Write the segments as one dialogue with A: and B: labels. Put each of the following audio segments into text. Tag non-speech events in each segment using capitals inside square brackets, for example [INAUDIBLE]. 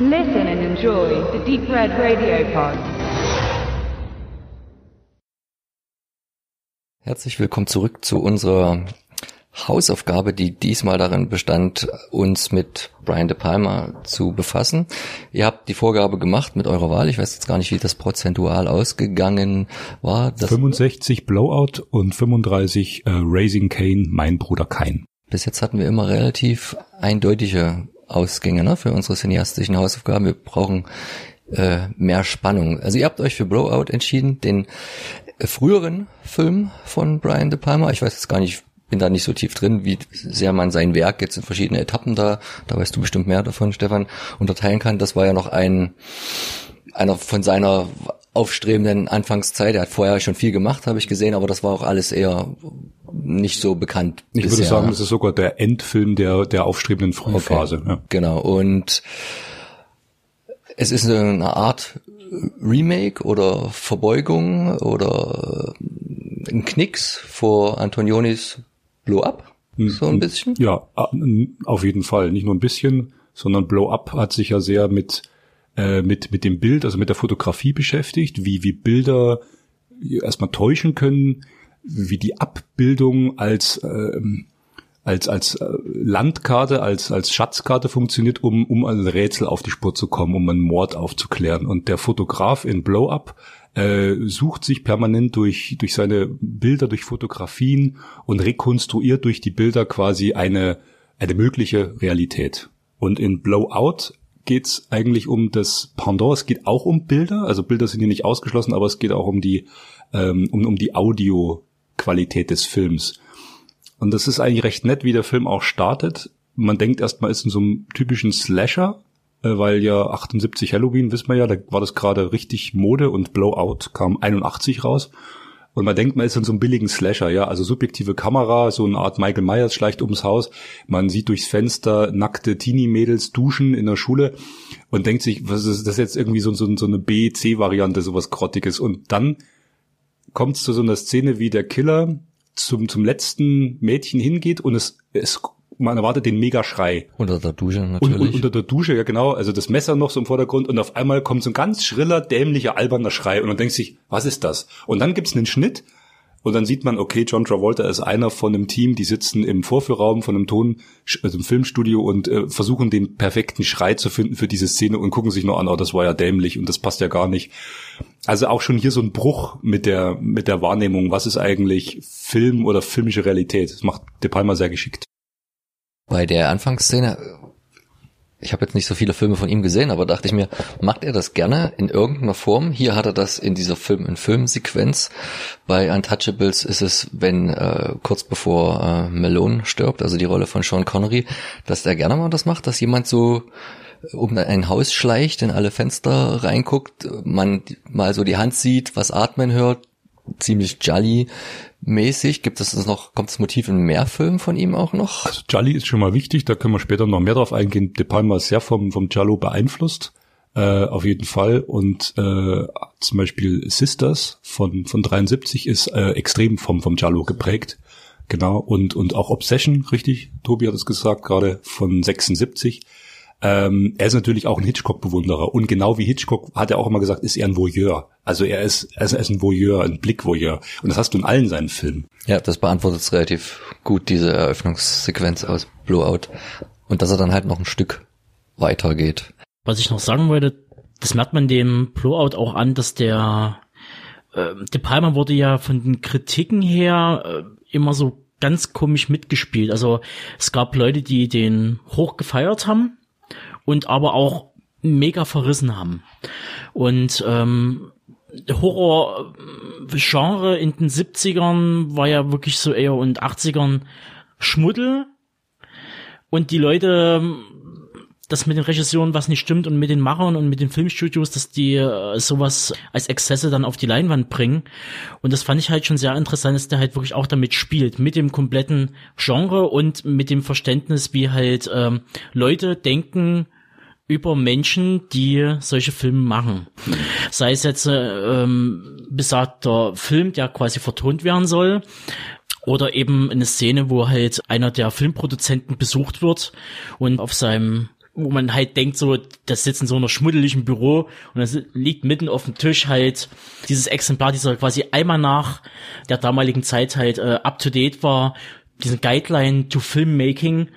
A: Listen and enjoy the Deep Red Radio Pod.
B: Herzlich willkommen zurück zu unserer Hausaufgabe, die diesmal darin bestand, uns mit Brian De Palma zu befassen. Ihr habt die Vorgabe gemacht mit eurer Wahl. Ich weiß jetzt gar nicht, wie das prozentual ausgegangen war.
C: Das 65 Blowout und 35 äh, Raising Kane, mein Bruder Kain.
B: Bis jetzt hatten wir immer relativ eindeutige Ausgänge ne, für unsere cineastischen Hausaufgaben. Wir brauchen äh, mehr Spannung. Also ihr habt euch für Blowout entschieden, den früheren Film von Brian De Palma. Ich weiß jetzt gar nicht, bin da nicht so tief drin, wie sehr man sein Werk jetzt in verschiedene Etappen da, da weißt du bestimmt mehr davon, Stefan, unterteilen kann. Das war ja noch ein, einer von seiner aufstrebenden Anfangszeit. Er hat vorher schon viel gemacht, habe ich gesehen, aber das war auch alles eher nicht so bekannt.
C: Ich bisher. würde sagen, das ist sogar der Endfilm der, der aufstrebenden Frühphase.
B: Okay. Ja. Genau. Und es ist eine Art Remake oder Verbeugung oder ein Knicks vor Antonionis Blow Up. Hm, so ein bisschen?
C: Ja, auf jeden Fall. Nicht nur ein bisschen, sondern Blow Up hat sich ja sehr mit, äh, mit, mit dem Bild, also mit der Fotografie beschäftigt, wie, wie Bilder erstmal täuschen können, wie die Abbildung als, ähm, als, als äh, Landkarte, als, als Schatzkarte funktioniert, um, um ein Rätsel auf die Spur zu kommen, um einen Mord aufzuklären. Und der Fotograf in Blow Up äh, sucht sich permanent durch, durch seine Bilder, durch Fotografien und rekonstruiert durch die Bilder quasi eine, eine mögliche Realität. Und in Blowout geht's eigentlich um das Pendant. Es geht auch um Bilder, also Bilder sind hier nicht ausgeschlossen, aber es geht auch um die ähm, um, um die Audioqualität des Films. Und das ist eigentlich recht nett, wie der Film auch startet. Man denkt erstmal, ist in so einem typischen Slasher, äh, weil ja 78 Halloween, wissen wir ja, da war das gerade richtig Mode und Blowout kam 81 raus. Und man denkt, man ist in so einem billigen Slasher, ja, also subjektive Kamera, so eine Art Michael Myers schleicht ums Haus. Man sieht durchs Fenster nackte Teenie-Mädels duschen in der Schule und denkt sich, was ist das jetzt irgendwie so, so, so eine B-C-Variante, sowas Grottiges. Und dann kommt es zu so einer Szene, wie der Killer zum, zum letzten Mädchen hingeht und es, es man erwartet den Megaschrei.
B: Unter der Dusche natürlich.
C: Und, und, unter der Dusche, ja genau, also das Messer noch so im Vordergrund und auf einmal kommt so ein ganz schriller, dämlicher, alberner Schrei und man denkt sich, was ist das? Und dann gibt's einen Schnitt und dann sieht man, okay, John Travolta ist einer von einem Team, die sitzen im Vorführraum von einem Ton, also im Filmstudio und äh, versuchen den perfekten Schrei zu finden für diese Szene und gucken sich nur an, oh, das war ja dämlich und das passt ja gar nicht. Also auch schon hier so ein Bruch mit der, mit der Wahrnehmung, was ist eigentlich Film oder filmische Realität. Das macht De Palma sehr geschickt.
B: Bei der Anfangsszene ich habe jetzt nicht so viele Filme von ihm gesehen, aber dachte ich mir, macht er das gerne in irgendeiner Form? Hier hat er das in dieser Film in Filmsequenz. Bei Untouchables ist es, wenn äh, kurz bevor äh, Malone stirbt, also die Rolle von Sean Connery, dass er gerne mal das macht, dass jemand so um ein Haus schleicht, in alle Fenster reinguckt, man mal so die Hand sieht, was atmen hört, ziemlich jolly mäßig. Gibt es das noch, kommt das Motiv in mehr Filmen von ihm auch noch?
C: Also Jolly ist schon mal wichtig, da können wir später noch mehr drauf eingehen. De Palma ist sehr vom, vom Giallo beeinflusst. Äh, auf jeden Fall. Und äh, zum Beispiel Sisters von, von 73 ist äh, extrem vom, vom Giallo geprägt. Genau. Und, und auch Obsession, richtig? Tobi hat es gesagt, gerade von 76 ähm, er ist natürlich auch ein Hitchcock-Bewunderer und genau wie Hitchcock hat er auch immer gesagt, ist er ein Voyeur. Also er ist, er ist ein Voyeur, ein Blickvoyeur. Und das hast du in allen seinen Filmen.
B: Ja, das beantwortet es relativ gut, diese Eröffnungssequenz aus Blowout. Und dass er dann halt noch ein Stück weitergeht.
D: Was ich noch sagen wollte, das merkt man dem Blowout auch an, dass der äh, De Palma wurde ja von den Kritiken her äh, immer so ganz komisch mitgespielt. Also es gab Leute, die den hoch gefeiert haben und aber auch mega verrissen haben. Und ähm, Horror-Genre in den 70ern war ja wirklich so eher und 80ern Schmuddel. Und die Leute, dass mit den Regisseuren was nicht stimmt und mit den Machern und mit den Filmstudios, dass die äh, sowas als Exzesse dann auf die Leinwand bringen. Und das fand ich halt schon sehr interessant, dass der halt wirklich auch damit spielt, mit dem kompletten Genre und mit dem Verständnis, wie halt ähm, Leute denken, über Menschen, die solche Filme machen. Sei es jetzt äh, ähm, besagter Film, der quasi vertont werden soll, oder eben eine Szene, wo halt einer der Filmproduzenten besucht wird und auf seinem wo man halt denkt, so, das sitzt in so einer schmuddeligen Büro und das liegt mitten auf dem Tisch halt. Dieses Exemplar, dieser quasi einmal nach der damaligen Zeit halt äh, up to date war, diesen Guideline to Filmmaking,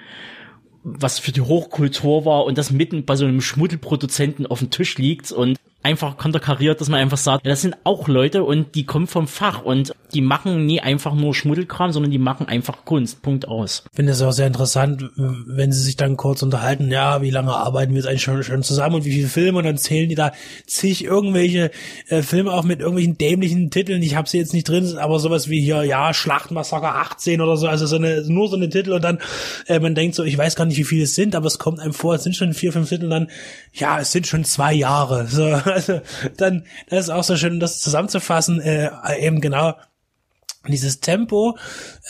D: was für die Hochkultur war und das mitten bei so einem Schmuddelproduzenten auf dem Tisch liegt und einfach konterkariert, dass man einfach sagt, das sind auch Leute und die kommen vom Fach und die machen nie einfach nur Schmuddelkram, sondern die machen einfach Kunst. Punkt aus.
E: Ich finde es auch sehr interessant, wenn sie sich dann kurz unterhalten, ja, wie lange arbeiten wir jetzt eigentlich schon, schon zusammen und wie viele Filme und dann zählen die da zig irgendwelche äh, Filme auch mit irgendwelchen dämlichen Titeln. Ich habe sie jetzt nicht drin, aber sowas wie hier, ja, Schlachtmassaker 18 oder so, also so eine, nur so eine Titel und dann, äh, man denkt so, ich weiß gar nicht, wie viele es sind, aber es kommt einem vor, es sind schon vier, fünf Titel dann, ja, es sind schon zwei Jahre. So, [LAUGHS] also dann, das ist auch so schön, das zusammenzufassen, äh, eben genau dieses Tempo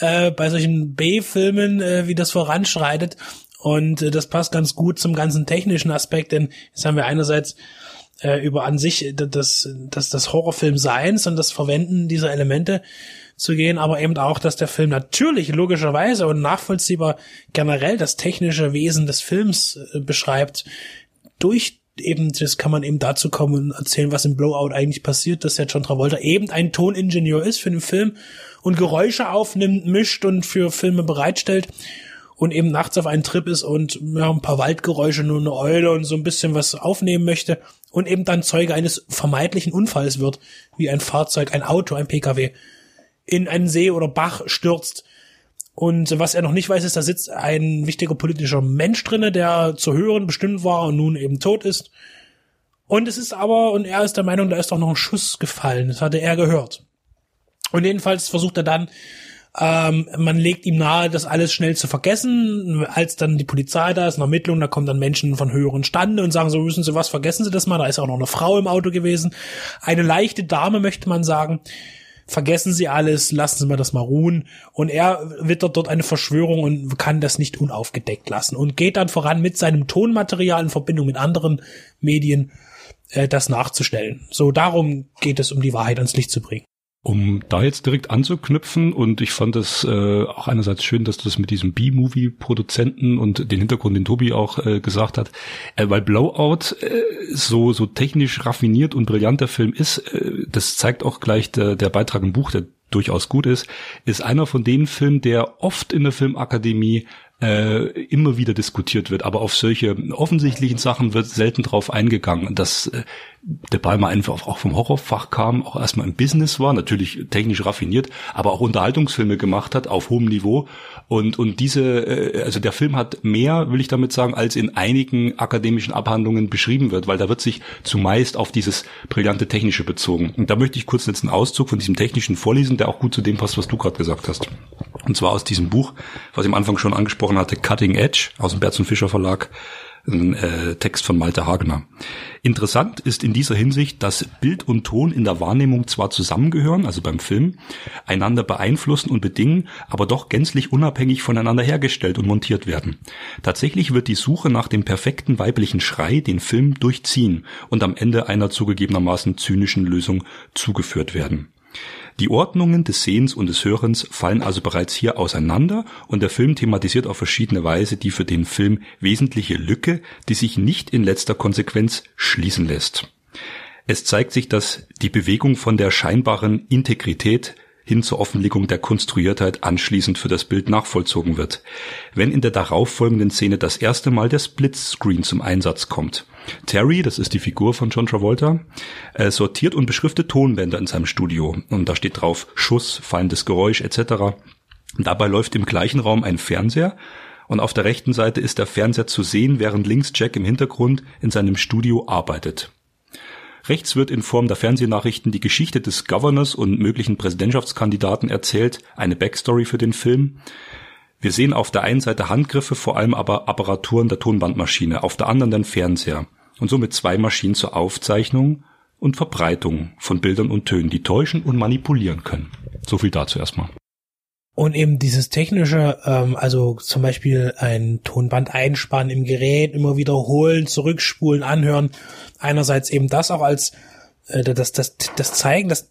E: äh, bei solchen B-Filmen, äh, wie das voranschreitet. Und äh, das passt ganz gut zum ganzen technischen Aspekt, denn jetzt haben wir einerseits äh, über an sich das, das, das Horrorfilm-Seins und das Verwenden dieser Elemente zu gehen, aber eben auch, dass der Film natürlich logischerweise und nachvollziehbar generell das technische Wesen des Films äh, beschreibt, durch eben, das kann man eben dazu kommen und erzählen, was im Blowout eigentlich passiert, dass der John Travolta eben ein Toningenieur ist für den Film und Geräusche aufnimmt, mischt und für Filme bereitstellt und eben nachts auf einen Trip ist und ja, ein paar Waldgeräusche, nur eine Eule und so ein bisschen was aufnehmen möchte und eben dann Zeuge eines vermeintlichen Unfalls wird, wie ein Fahrzeug, ein Auto, ein Pkw in einen See oder Bach stürzt. Und was er noch nicht weiß, ist, da sitzt ein wichtiger politischer Mensch drinne, der zu hören bestimmt war und nun eben tot ist. Und es ist aber, und er ist der Meinung, da ist doch noch ein Schuss gefallen. Das hatte er gehört. Und jedenfalls versucht er dann, ähm, man legt ihm nahe, das alles schnell zu vergessen. Als dann die Polizei da ist, eine Ermittlung, da kommen dann Menschen von höheren Stande und sagen so, wissen Sie was, vergessen Sie das mal. Da ist auch noch eine Frau im Auto gewesen. Eine leichte Dame, möchte man sagen. Vergessen Sie alles, lassen Sie mal das mal ruhen. Und er wittert dort eine Verschwörung und kann das nicht unaufgedeckt lassen und geht dann voran mit seinem Tonmaterial in Verbindung mit anderen Medien, äh, das nachzustellen. So darum geht es, um die Wahrheit ans Licht zu bringen.
C: Um da jetzt direkt anzuknüpfen und ich fand es äh, auch einerseits schön, dass du das mit diesem B-Movie-Produzenten und den Hintergrund, den Tobi auch äh, gesagt hat, äh, weil Blowout äh, so so technisch raffiniert und brillant der Film ist, äh, das zeigt auch gleich der, der Beitrag im Buch, der durchaus gut ist, ist einer von den Filmen, der oft in der Filmakademie äh, immer wieder diskutiert wird, aber auf solche offensichtlichen Sachen wird selten drauf eingegangen. Dass äh, der Palmer einfach auch vom Horrorfach kam, auch erstmal im Business war, natürlich technisch raffiniert, aber auch Unterhaltungsfilme gemacht hat auf hohem Niveau. Und, und diese, äh, also der Film hat mehr, will ich damit sagen, als in einigen akademischen Abhandlungen beschrieben wird, weil da wird sich zumeist auf dieses brillante Technische bezogen. Und da möchte ich kurz jetzt einen Auszug von diesem Technischen vorlesen, der auch gut zu dem passt, was du gerade gesagt hast. Und zwar aus diesem Buch, was ich am Anfang schon angesprochen hatte, Cutting Edge aus dem Berz und Fischer Verlag, ein äh, Text von Malte Hagener. Interessant ist in dieser Hinsicht, dass Bild und Ton in der Wahrnehmung zwar zusammengehören, also beim Film, einander beeinflussen und bedingen, aber doch gänzlich unabhängig voneinander hergestellt und montiert werden. Tatsächlich wird die Suche nach dem perfekten weiblichen Schrei den Film durchziehen und am Ende einer zugegebenermaßen zynischen Lösung zugeführt werden. Die Ordnungen des Sehens und des Hörens fallen also bereits hier auseinander und der Film thematisiert auf verschiedene Weise die für den Film wesentliche Lücke, die sich nicht in letzter Konsequenz schließen lässt. Es zeigt sich, dass die Bewegung von der scheinbaren Integrität hin zur Offenlegung der Konstruiertheit anschließend für das Bild nachvollzogen wird. Wenn in der darauffolgenden Szene das erste Mal der Splitscreen zum Einsatz kommt. Terry, das ist die Figur von John Travolta, äh, sortiert und beschriftet Tonbänder in seinem Studio. Und da steht drauf Schuss, fallendes Geräusch etc. Dabei läuft im gleichen Raum ein Fernseher und auf der rechten Seite ist der Fernseher zu sehen, während links Jack im Hintergrund in seinem Studio arbeitet. Rechts wird in Form der Fernsehnachrichten die Geschichte des Governors und möglichen Präsidentschaftskandidaten erzählt, eine Backstory für den Film. Wir sehen auf der einen Seite Handgriffe, vor allem aber Apparaturen der Tonbandmaschine, auf der anderen den Fernseher und somit zwei Maschinen zur Aufzeichnung und Verbreitung von Bildern und Tönen, die täuschen und manipulieren können. So viel dazu erstmal.
E: Und eben dieses technische, ähm, also zum Beispiel ein Tonband einspannen im Gerät, immer wiederholen, zurückspulen, anhören. Einerseits eben das auch als äh, das, das, das zeigen, dass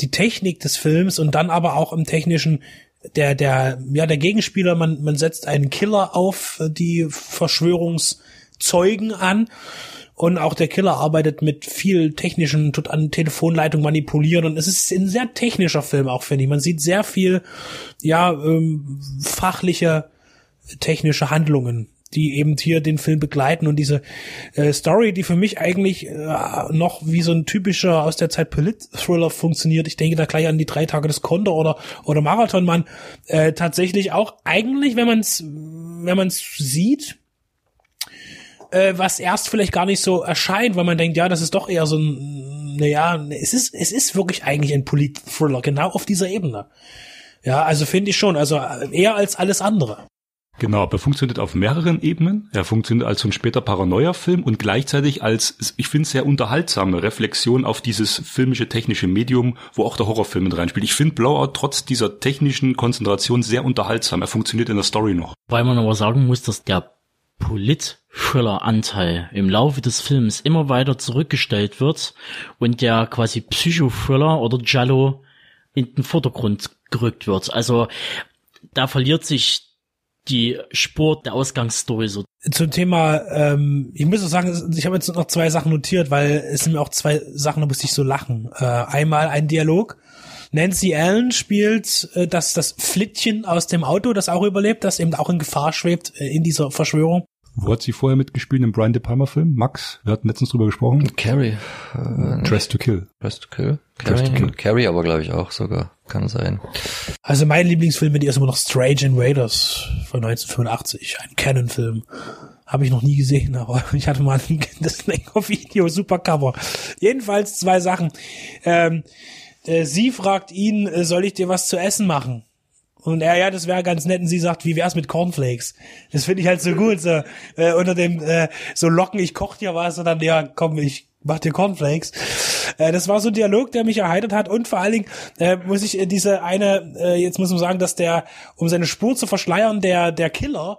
E: die Technik des Films und dann aber auch im technischen der, der, ja, der Gegenspieler, man, man setzt einen Killer auf äh, die Verschwörungszeugen an. Und auch der Killer arbeitet mit viel technischen, tut an Telefonleitung manipulieren. Und es ist ein sehr technischer Film auch, finde ich. Man sieht sehr viel, ja, ähm, fachliche, technische Handlungen die eben hier den Film begleiten und diese äh, Story, die für mich eigentlich äh, noch wie so ein typischer aus der Zeit Polit-Thriller funktioniert. Ich denke da gleich an die drei Tage des Condor oder oder Marathonmann. Äh, tatsächlich auch eigentlich, wenn man es wenn man es sieht, äh, was erst vielleicht gar nicht so erscheint, weil man denkt, ja, das ist doch eher so ein, naja, es ist es ist wirklich eigentlich ein Polit-Thriller genau auf dieser Ebene. Ja, also finde ich schon, also eher als alles andere.
C: Genau, aber er funktioniert auf mehreren Ebenen. Er funktioniert als so ein später Paranoia-Film und gleichzeitig als, ich finde, sehr unterhaltsame Reflexion auf dieses filmische, technische Medium, wo auch der Horrorfilm mit reinspielt. Ich finde Blowout trotz dieser technischen Konzentration sehr unterhaltsam. Er funktioniert in der Story noch.
D: Weil man aber sagen muss, dass der Polit-Thriller-Anteil im Laufe des Films immer weiter zurückgestellt wird und der quasi Psycho-Thriller oder Giallo in den Vordergrund gerückt wird. Also da verliert sich die Spur der Ausgangsstory so.
E: Zum Thema, ähm, ich muss auch sagen, ich habe jetzt noch zwei Sachen notiert, weil es sind mir auch zwei Sachen, da musste ich so lachen. Äh, einmal ein Dialog. Nancy Allen spielt äh, das, das Flittchen aus dem Auto, das auch überlebt, das eben auch in Gefahr schwebt äh, in dieser Verschwörung.
C: Wo hat sie vorher mitgespielt im Brian De Palma Film? Max, wir hatten letztens drüber gesprochen.
B: Carrie.
C: Äh, Dress to Kill.
B: Dress to Kill?
C: Dress to Kill.
B: Carrie aber glaube ich auch sogar. Kann sein.
E: Also mein Lieblingsfilm die ist immer noch Strange Invaders von 1985. Ein Canon-Film. Habe ich noch nie gesehen, aber [LAUGHS] ich hatte mal das Video, super Cover. Jedenfalls zwei Sachen. Ähm, äh, sie fragt ihn, äh, soll ich dir was zu essen machen? Und er, ja, das wäre ganz nett. Und sie sagt, wie wär's mit Cornflakes? Das finde ich halt so gut. So, äh, unter dem, äh, so locken, ich koch dir was und dann, ja, komm, ich mach dir Cornflakes. Äh, das war so ein Dialog, der mich erheitert hat und vor allen Dingen äh, muss ich äh, diese eine, äh, jetzt muss man sagen, dass der, um seine Spur zu verschleiern, der, der Killer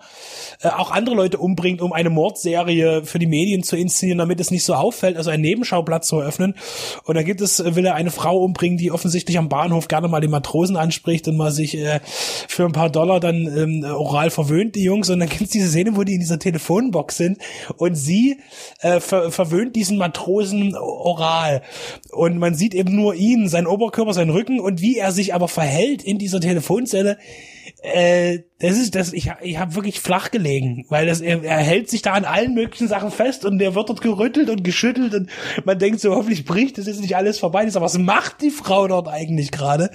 E: äh, auch andere Leute umbringt, um eine Mordserie für die Medien zu inszenieren, damit es nicht so auffällt, also einen Nebenschauplatz zu eröffnen. Und da gibt es, äh, will er eine Frau umbringen, die offensichtlich am Bahnhof gerne mal den Matrosen anspricht und mal sich äh, für ein paar Dollar dann ähm, oral verwöhnt, die Jungs. Und dann gibt es diese Szene, wo die in dieser Telefonbox sind und sie äh, ver verwöhnt diesen Matrosen oral. Und man sieht eben nur ihn, seinen Oberkörper, seinen Rücken und wie er sich aber verhält in dieser Telefonzelle. Äh, das ist das, ich, ich habe wirklich flach gelegen, weil das, er, er hält sich da an allen möglichen Sachen fest und der wird dort gerüttelt und geschüttelt und man denkt so, hoffentlich bricht das ist nicht alles vorbei. Aber was macht die Frau dort eigentlich gerade?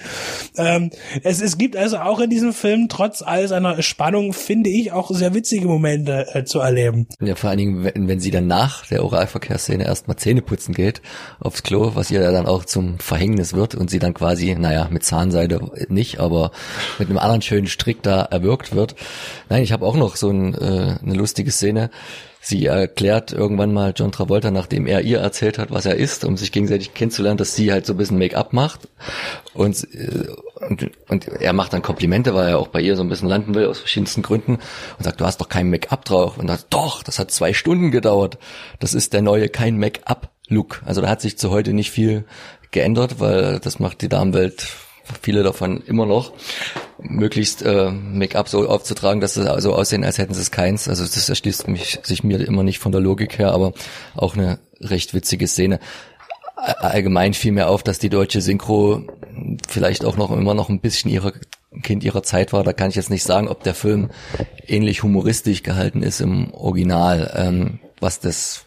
E: Ähm, es, es gibt also auch in diesem Film, trotz all seiner Spannung, finde ich, auch sehr witzige Momente äh, zu erleben.
B: Ja, vor allen Dingen, wenn, wenn sie dann nach der Oralverkehrsszene erstmal Zähne putzen geht aufs Klo, was ihr dann auch zum Verhängnis wird und sie dann quasi, naja, mit Zahnseide nicht, aber mit einem anderen schönen Strick da erwürgt verfolgt wird. Nein, ich habe auch noch so ein, äh, eine lustige Szene. Sie erklärt irgendwann mal John Travolta, nachdem er ihr erzählt hat, was er ist, um sich gegenseitig kennenzulernen, dass sie halt so ein bisschen Make-up macht. Und, äh, und, und er macht dann Komplimente, weil er auch bei ihr so ein bisschen landen will, aus verschiedensten Gründen. Und sagt, du hast doch kein Make-up drauf. Und sagt, doch, das hat zwei Stunden gedauert. Das ist der neue kein Make-up-Look. Also da hat sich zu heute nicht viel geändert, weil das macht die Damenwelt viele davon immer noch, möglichst äh, Make-up so aufzutragen, dass sie so also aussehen, als hätten sie es keins. Also das erschließt mich, sich mir immer nicht von der Logik her, aber auch eine recht witzige Szene. Allgemein fiel mir auf, dass die deutsche Synchro vielleicht auch noch immer noch ein bisschen ihrer Kind ihrer Zeit war. Da kann ich jetzt nicht sagen, ob der Film ähnlich humoristisch gehalten ist im Original, ähm, was das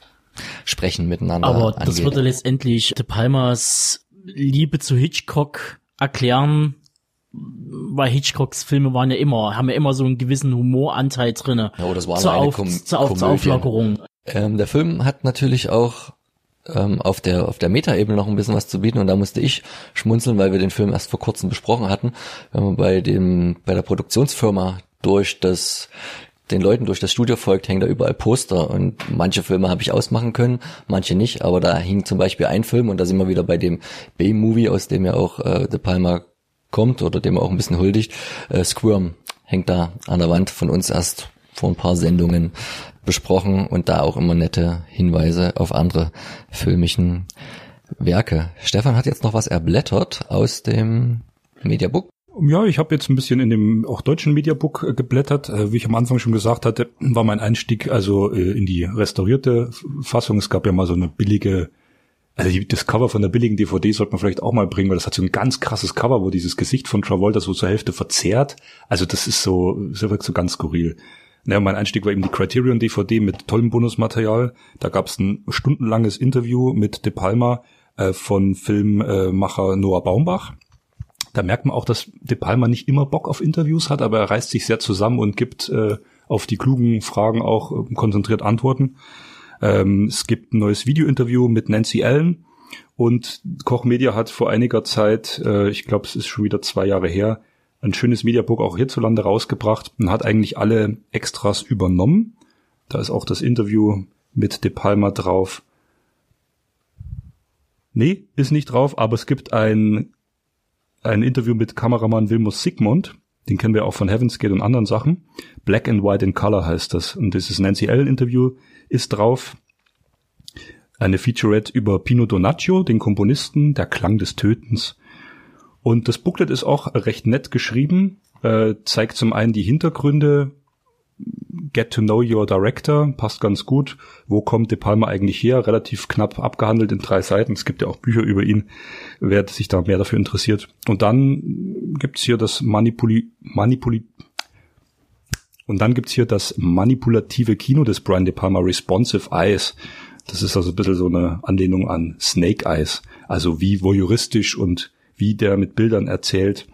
B: Sprechen miteinander
D: Aber
B: angeht.
D: das würde letztendlich De Palmas Liebe zu Hitchcock erklären, weil Hitchcocks Filme waren ja immer, haben ja immer so einen gewissen Humoranteil drinne.
B: Ja, das war
D: zur,
B: eine
D: Auf,
B: Kom
D: zur, Auf, zur. Auflockerung.
B: Ähm, der Film hat natürlich auch ähm, auf der auf der Metaebene noch ein bisschen was zu bieten und da musste ich schmunzeln, weil wir den Film erst vor kurzem besprochen hatten, wenn man bei dem bei der Produktionsfirma durch das den Leuten durch das Studio folgt, hängen da überall Poster und manche Filme habe ich ausmachen können, manche nicht, aber da hing zum Beispiel ein Film und da sind wir wieder bei dem B-Movie, aus dem ja auch äh, De Palma kommt oder dem auch ein bisschen huldigt, äh, Squirm hängt da an der Wand von uns erst vor ein paar Sendungen besprochen und da auch immer nette Hinweise auf andere filmischen Werke. Stefan hat jetzt noch was erblättert aus dem Mediabook.
C: Ja, ich habe jetzt ein bisschen in dem auch deutschen Mediabook äh, geblättert. Äh, wie ich am Anfang schon gesagt hatte, war mein Einstieg also äh, in die restaurierte Fassung. Es gab ja mal so eine billige, also das Cover von der billigen DVD sollte man vielleicht auch mal bringen, weil das hat so ein ganz krasses Cover, wo dieses Gesicht von Travolta so zur Hälfte verzerrt. Also das ist so, das wirkt so ganz skurril. Naja, mein Einstieg war eben die Criterion DVD mit tollem Bonusmaterial. Da gab es ein stundenlanges Interview mit De Palma äh, von Filmmacher Noah Baumbach. Da merkt man auch, dass De Palma nicht immer Bock auf Interviews hat, aber er reißt sich sehr zusammen und gibt äh, auf die klugen Fragen auch äh, konzentriert Antworten. Ähm, es gibt ein neues Videointerview mit Nancy Allen und Koch Media hat vor einiger Zeit, äh, ich glaube, es ist schon wieder zwei Jahre her, ein schönes Mediabook auch hierzulande rausgebracht und hat eigentlich alle Extras übernommen. Da ist auch das Interview mit De Palma drauf. Nee, ist nicht drauf, aber es gibt ein ein Interview mit Kameramann Wilmus Sigmund. Den kennen wir auch von Heaven's Gate und anderen Sachen. Black and White in Color heißt das. Und dieses Nancy Allen Interview ist drauf. Eine Featurette über Pino Donaccio, den Komponisten, der Klang des Tötens. Und das Booklet ist auch recht nett geschrieben, äh, zeigt zum einen die Hintergründe, Get to Know Your Director, passt ganz gut. Wo kommt De Palma eigentlich her? Relativ knapp abgehandelt in drei Seiten. Es gibt ja auch Bücher über ihn, wer sich da mehr dafür interessiert. Und dann gibt's hier das Manipuli, Manipuli, und dann gibt's hier das manipulative Kino des Brian De Palma Responsive Eyes. Das ist also ein bisschen so eine Anlehnung an Snake Eyes. Also wie voyeuristisch und wie der mit Bildern erzählt.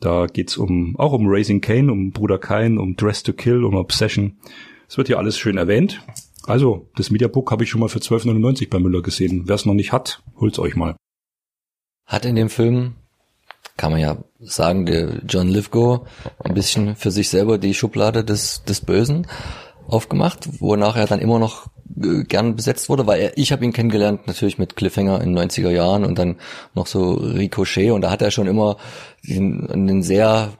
C: Da geht's um, auch um Raising Kane, um Bruder Kain, um Dress to Kill, um Obsession. Es wird hier alles schön erwähnt. Also, das Mediabook habe ich schon mal für 12,99 bei Müller gesehen. Wer es noch nicht hat, holt's euch mal.
B: Hat in dem Film, kann man ja sagen, der John Lithgow ein bisschen für sich selber die Schublade des, des Bösen aufgemacht, wonach er dann immer noch äh, gern besetzt wurde, weil er, ich habe ihn kennengelernt natürlich mit Cliffhanger in den 90er Jahren und dann noch so Ricochet und da hat er schon immer den, einen sehr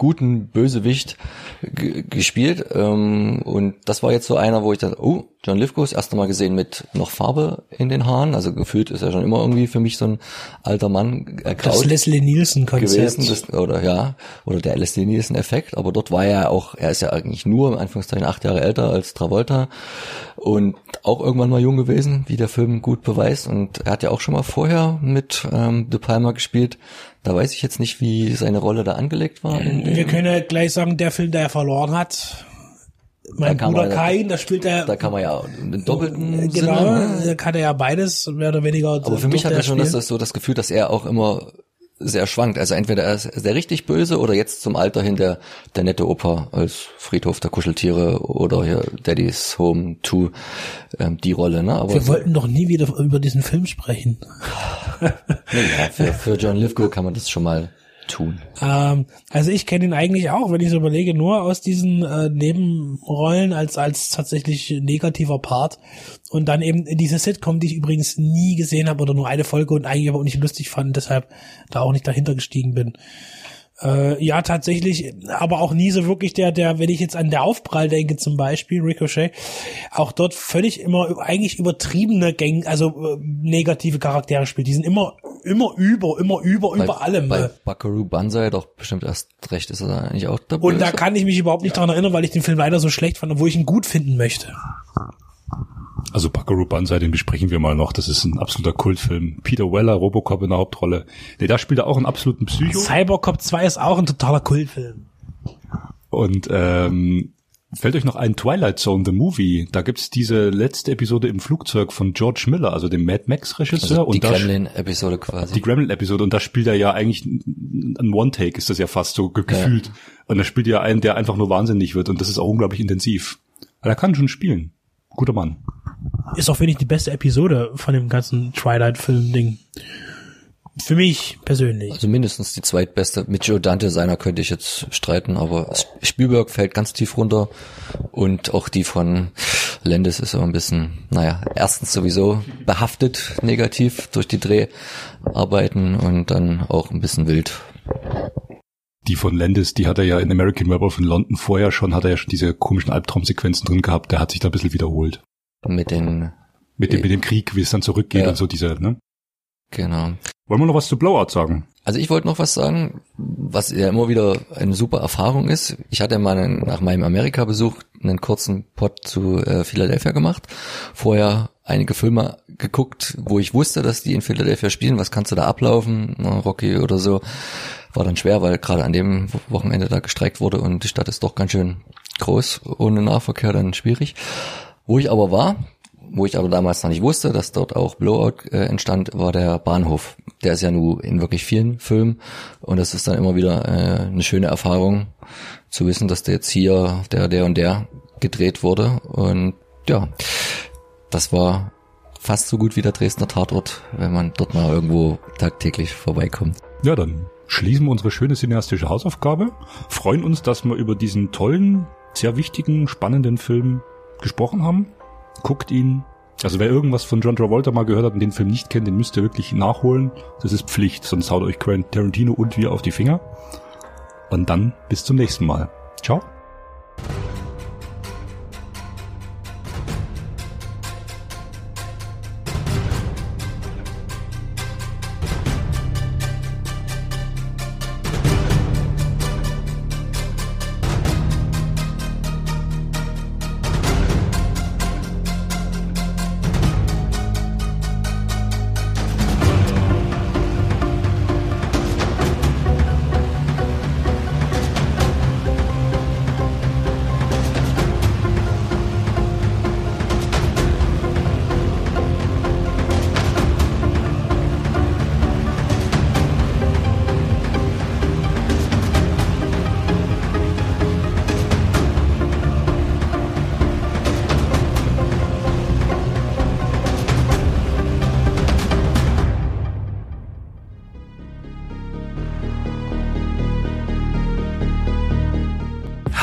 B: guten Bösewicht gespielt ähm, und das war jetzt so einer, wo ich dachte, oh, John Lithgow das erste Mal gesehen mit noch Farbe in den Haaren, also gefühlt ist er schon immer irgendwie für mich so ein alter Mann äh,
E: Das Leslie Nielsen-Konzept.
B: gewesen, das, oder ja, oder der LSD Nielsen Effekt, aber dort war er auch, er ist ja eigentlich nur, in Anführungszeichen, acht Jahre älter als Travolta. Und auch irgendwann mal jung gewesen, wie der Film gut beweist und er hat ja auch schon mal vorher mit ähm, De Palma gespielt, da weiß ich jetzt nicht, wie seine Rolle da angelegt war. Dem,
E: Wir können ja gleich sagen, der Film, der er verloren hat, mein
B: Da
E: Bruder Kain, da spielt er,
B: da kann man ja einen doppelten
E: genau,
B: Sinne, ne?
E: da kann er ja beides, mehr oder weniger.
B: Aber für mich hat er schon das, das so das Gefühl, dass er auch immer sehr schwankt. Also entweder er ist der richtig böse oder jetzt zum Alter hin der, der nette Opa als Friedhof der Kuscheltiere oder hier Daddy's Home 2, ähm, die Rolle, ne? Aber
E: Wir
B: so,
E: wollten doch nie wieder über diesen Film sprechen. [LAUGHS]
B: ja, für, für John Lithgow kann man das schon mal tun.
E: Ähm, also ich kenne ihn eigentlich auch, wenn ich so überlege, nur aus diesen äh, Nebenrollen als als tatsächlich negativer Part und dann eben diese Sitcom, die ich übrigens nie gesehen habe oder nur eine Folge und eigentlich aber auch nicht lustig fand, deshalb da auch nicht dahinter gestiegen bin. Äh, ja, tatsächlich, aber auch nie so wirklich der, der, wenn ich jetzt an der Aufprall denke, zum Beispiel, Ricochet, auch dort völlig immer eigentlich übertriebene Gang, also äh, negative Charaktere spielt. Die sind immer, immer über, immer über, über allem.
B: Bei
E: äh.
B: Buckaroo Banzai doch bestimmt erst recht ist er da eigentlich auch der
E: Und da kann ich mich überhaupt nicht dran erinnern, weil ich den Film leider so schlecht fand, obwohl ich ihn gut finden möchte.
C: Also Buckaroo Banzai, den besprechen wir mal noch. Das ist ein absoluter Kultfilm. Peter Weller, Robocop in der Hauptrolle. Nee, da spielt er auch einen absoluten Psycho.
E: Cybercop 2 ist auch ein totaler Kultfilm.
C: Und ähm, fällt euch noch ein Twilight Zone, the Movie? Da gibt's diese letzte Episode im Flugzeug von George Miller, also dem Mad Max-Regisseur.
B: also die Gremlin-Episode quasi.
C: die Gremlin-Episode und da spielt er ja eigentlich ein One-Take, ist das ja fast so ge- gefühlt. Und da spielt er ja einen, der einfach nur wahnsinnig wird und das ist auch unglaublich intensiv. Aber er kann schon spielen. Guter Mann.
E: Ist auch wenig die beste Episode von dem ganzen Twilight-Film-Ding. Für mich persönlich.
B: Also mindestens die zweitbeste. Mit Joe Dante seiner könnte ich jetzt streiten, aber Spielberg fällt ganz tief runter und auch die von Landis ist so ein bisschen, naja, erstens sowieso behaftet negativ durch die Dreharbeiten und dann auch ein bisschen wild.
C: Die von Landis, die hat er ja in American Werewolf in London vorher schon, hat er ja schon diese komischen Albtraumsequenzen drin gehabt, der hat sich da ein bisschen wiederholt.
B: Mit den,
C: Mit dem, mit dem Krieg, wie es dann zurückgeht
B: Ja.
C: und so diese, ne?
B: Genau.
C: Wollen wir noch was zu Blowout sagen?
B: Also ich wollte noch was sagen, was ja immer wieder eine super Erfahrung ist. Ich hatte mal einen, nach meinem Amerika-Besuch einen kurzen Pod zu äh, Philadelphia gemacht. Vorher einige Filme geguckt, wo ich wusste, dass die in Philadelphia spielen. Was kannst du da ablaufen? Na, Rocky oder so. War dann schwer, weil gerade an dem Wochenende da gestreikt wurde und die Stadt ist doch ganz schön groß. Ohne Nahverkehr dann schwierig. Wo ich aber war, wo ich aber damals noch nicht wusste, dass dort auch Blowout äh, entstand, war der Bahnhof. Der ist ja nur in wirklich vielen Filmen und das ist dann immer wieder äh, eine schöne Erfahrung zu wissen, dass der jetzt hier der, der und der gedreht wurde und ja, das war fast so gut wie der Dresdner Tatort, wenn man dort mal irgendwo tagtäglich vorbeikommt.
C: Ja, dann schließen wir unsere schöne cineastische Hausaufgabe, freuen uns, dass wir über diesen tollen, sehr wichtigen, spannenden Film gesprochen haben. Guckt ihn. Also wer irgendwas von John Travolta mal gehört hat und den Film nicht kennt, den müsst ihr wirklich nachholen. Das ist Pflicht, sonst haut euch Tarantino und wir auf die Finger. Und dann bis zum nächsten Mal. Ciao.